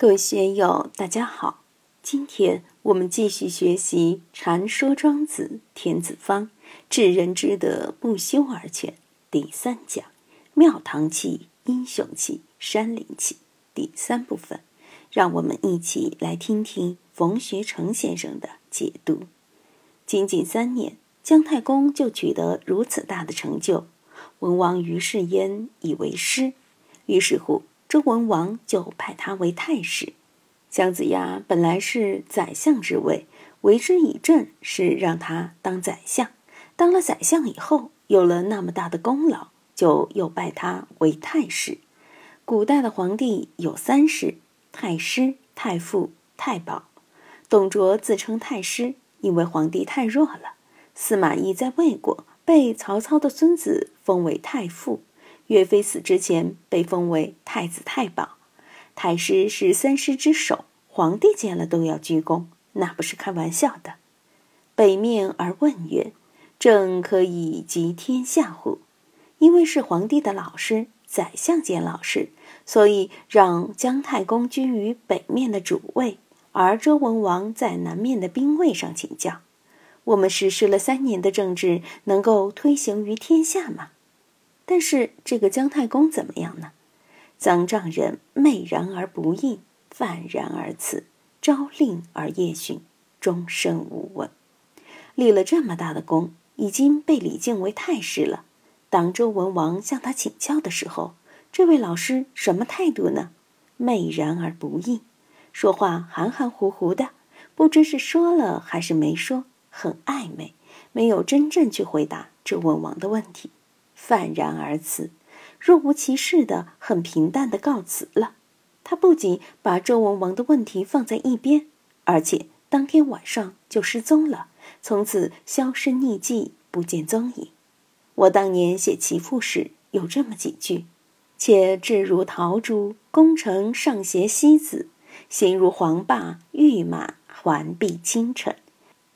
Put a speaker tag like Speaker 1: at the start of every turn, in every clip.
Speaker 1: 各位学友，大家好！今天我们继续学习《禅说庄子·天子方》，治人之德，不修而全第三讲“庙堂气、英雄气、山林气”第三部分。让我们一起来听听冯学成先生的解读。仅仅三年，姜太公就取得如此大的成就，文王于是焉以为师，于是乎。周文王就派他为太史，姜子牙本来是宰相之位，为之以政是让他当宰相。当了宰相以后，有了那么大的功劳，就又拜他为太史。古代的皇帝有三史：太师、太傅、太保。董卓自称太师，因为皇帝太弱了。司马懿在魏国被曹操的孙子封为太傅。岳飞死之前被封为太子太保，太师是三师之首，皇帝见了都要鞠躬，那不是开玩笑的。北面而问曰：“朕可以集天下乎？”因为是皇帝的老师，宰相兼老师，所以让姜太公居于北面的主位，而周文王在南面的兵位上请教。我们实施了三年的政治，能够推行于天下吗？但是这个姜太公怎么样呢？臧丈人昧然而不应，泛然而辞，朝令而夜训，终身无闻。立了这么大的功，已经被李靖为太师了。当周文王向他请教的时候，这位老师什么态度呢？昧然而不应，说话含含糊糊的，不知是说了还是没说，很暧昧，没有真正去回答周文王的问题。泛然而辞，若无其事的很平淡的告辞了。他不仅把周文王的问题放在一边，而且当天晚上就失踪了，从此销声匿迹，不见踪影。我当年写其父时有这么几句：“且志如陶朱，功成尚携西子；形如黄霸，玉马环璧倾城。”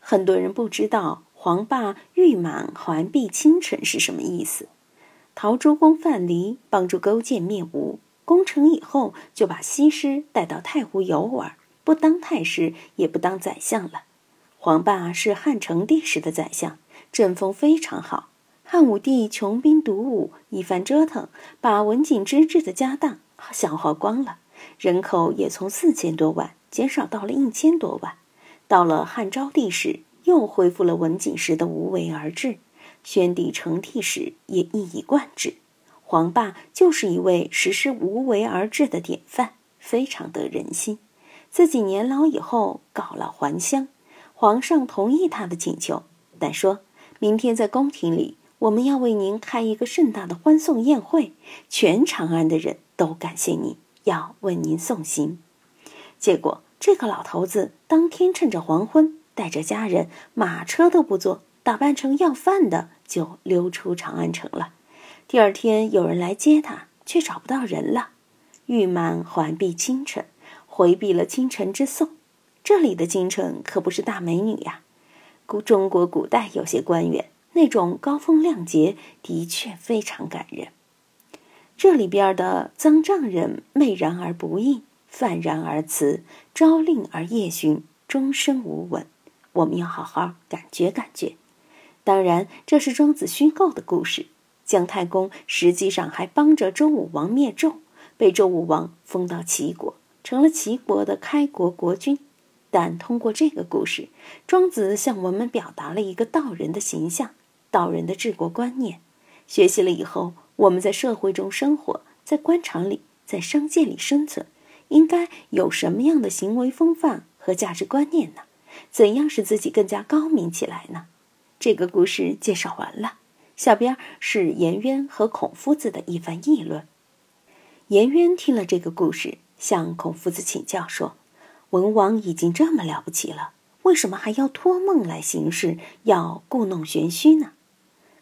Speaker 1: 很多人不知道。黄霸玉满环璧倾城是什么意思？陶朱公范蠡帮助勾践灭吴，攻城以后就把西施带到太湖游玩，不当太师，也不当宰相了。黄霸是汉成帝时的宰相，政风非常好。汉武帝穷兵黩武，一番折腾，把文景之治的家当消耗光了，人口也从四千多万减少到了一千多万。到了汉昭帝时。又恢复了文景时的无为而治，宣帝成帝时也一以贯之。黄霸就是一位实施无为而治的典范，非常得人心。自己年老以后告老还乡，皇上同意他的请求，但说明天在宫廷里我们要为您开一个盛大的欢送宴会，全长安的人都感谢您，要为您送行。结果这个老头子当天趁着黄昏。带着家人，马车都不坐，打扮成要饭的，就溜出长安城了。第二天有人来接他，却找不到人了。玉满环避倾城，回避了倾城之送。这里的京城可不是大美女呀。古中国古代有些官员那种高风亮节，的确非常感人。这里边的曾丈人媚然而不应，泛然而辞，朝令而夜巡，终身无闻。我们要好好感觉感觉。当然，这是庄子虚构的故事。姜太公实际上还帮着周武王灭纣，被周武王封到齐国，成了齐国的开国国君。但通过这个故事，庄子向我们表达了一个道人的形象、道人的治国观念。学习了以后，我们在社会中生活，在官场里，在商界里生存，应该有什么样的行为风范和价值观念呢？怎样使自己更加高明起来呢？这个故事介绍完了。下边是颜渊和孔夫子的一番议论。颜渊听了这个故事，向孔夫子请教说：“文王已经这么了不起了，为什么还要托梦来行事，要故弄玄虚呢？”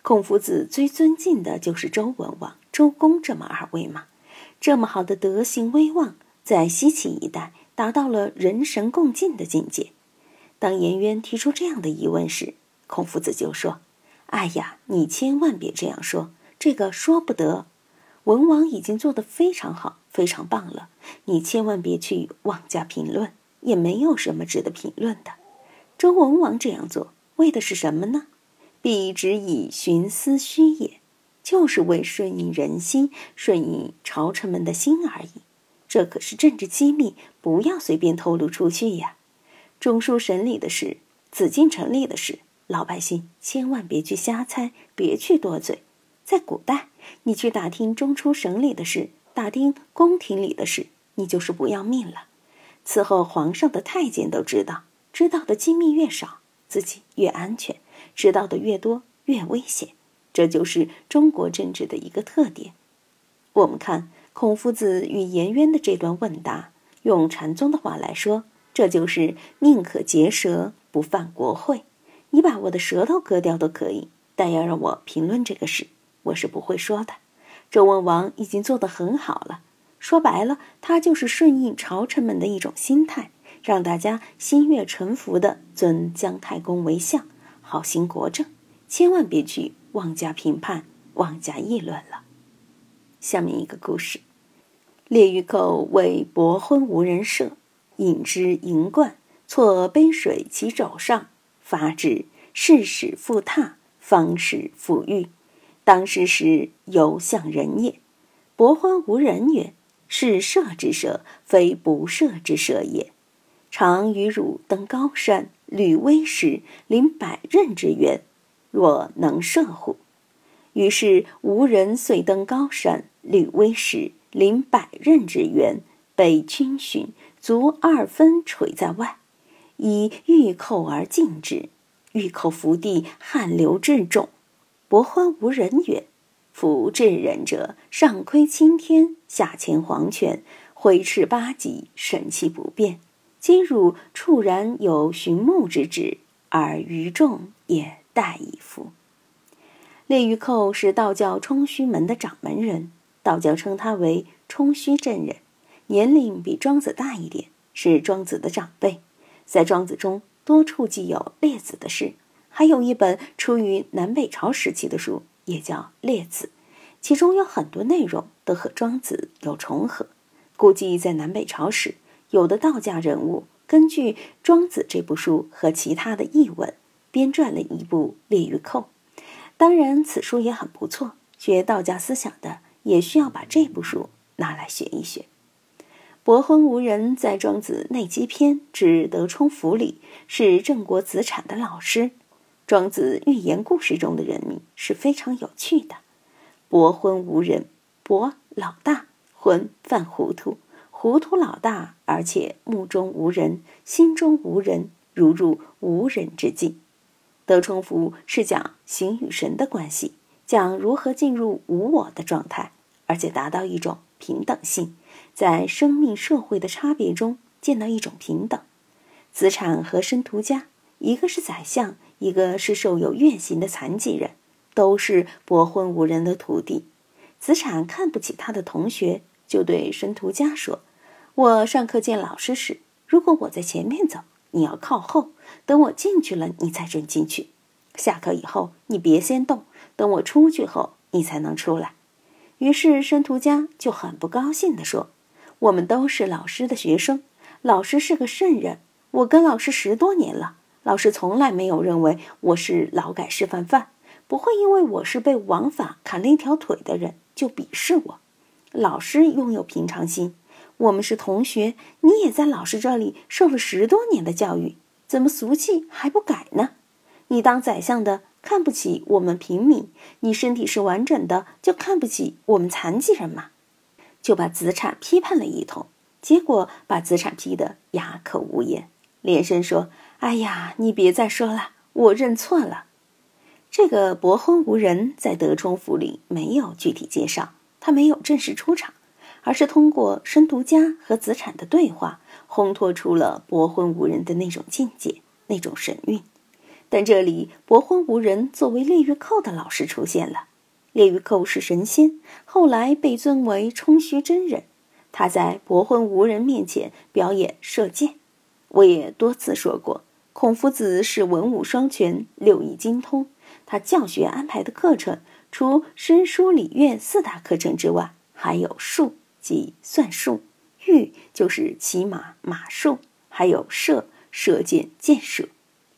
Speaker 1: 孔夫子最尊敬的就是周文王、周公这么二位嘛。这么好的德行威望，在西岐一带达到了人神共敬的境界。当颜渊提出这样的疑问时，孔夫子就说：“哎呀，你千万别这样说，这个说不得。文王已经做得非常好，非常棒了，你千万别去妄加评论，也没有什么值得评论的。周文王这样做为的是什么呢？必只以徇私虚也，就是为顺应人心、顺应朝臣们的心而已。这可是政治机密，不要随便透露出去呀。中书省里的事，紫禁城里的事，老百姓千万别去瞎猜，别去多嘴。在古代，你去打听中书省里的事，打听宫廷里的事，你就是不要命了。伺候皇上的太监都知道，知道的机密越少，自己越安全；知道的越多，越危险。这就是中国政治的一个特点。我们看。孔夫子与颜渊的这段问答，用禅宗的话来说，这就是宁可结舌，不犯国会。你把我的舌头割掉都可以，但要让我评论这个事，我是不会说的。周文王已经做得很好了，说白了，他就是顺应朝臣们的一种心态，让大家心悦诚服地尊姜太公为相，好行国政。千万别去妄加评判、妄加议论了。下面一个故事。列御寇为伯昏无人射，引之盈冠，错杯水其肘上，发之，事使复榻，方使复御。当时时犹向人也。伯欢无人曰：“是射之射，非不射之射也。常与汝登高山，履危石，临百仞之渊，若能射乎？”于是无人遂登高山，履危石。临百仞之渊，被军巡，足二分垂在外，以玉扣而进之。玉扣伏地，汗流至踵。伯欢无人曰：“夫至人者，上窥青天，下潜黄泉，挥斥八极，神气不变。今汝猝然有寻牧之志，而于众也殆矣夫。”列玉寇是道教冲虚门的掌门人。道教称他为冲虚真人，年龄比庄子大一点，是庄子的长辈。在庄子中多处记有列子的事，还有一本出于南北朝时期的书，也叫《列子》，其中有很多内容都和庄子有重合。估计在南北朝时，有的道家人物根据庄子这部书和其他的译文，编撰了一部《列御寇》。当然，此书也很不错，学道家思想的。也需要把这部书拿来学一学。伯昏无人在《庄子内积篇》之德充府里是郑国子产的老师。庄子寓言故事中的人名是非常有趣的。伯昏无人，伯老大，昏犯糊涂，糊涂老大，而且目中无人，心中无人，如入无人之境。德充府是讲形与神的关系，讲如何进入无我的状态。而且达到一种平等性，在生命社会的差别中见到一种平等。子产和申屠家，一个是宰相，一个是受有怨刑的残疾人，都是伯昏无人的徒弟。子产看不起他的同学，就对申屠家说：“我上课见老师时，如果我在前面走，你要靠后，等我进去了，你才准进去。下课以后，你别先动，等我出去后，你才能出来。”于是申屠家就很不高兴地说：“我们都是老师的学生，老师是个圣人。我跟老师十多年了，老师从来没有认为我是劳改示范犯，不会因为我是被王法砍了一条腿的人就鄙视我。老师拥有平常心，我们是同学，你也在老师这里受了十多年的教育，怎么俗气还不改呢？你当宰相的。”看不起我们平民，你身体是完整的，就看不起我们残疾人吗？就把子产批判了一通，结果把子产批得哑口无言，连声说：“哎呀，你别再说了，我认错了。”这个伯昏无人在德充府里没有具体介绍，他没有正式出场，而是通过申屠家和子产的对话，烘托出了伯昏无人的那种境界，那种神韵。但这里伯昏无人作为列御寇的老师出现了。列于寇是神仙，后来被尊为冲虚真人。他在伯昏无人面前表演射箭。我也多次说过，孔夫子是文武双全、六艺精通。他教学安排的课程，除诗书礼乐四大课程之外，还有术，即算术；御就是骑马马术，还有射射箭箭术。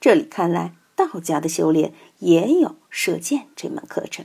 Speaker 1: 这里看来，道家的修炼也有射箭这门课程。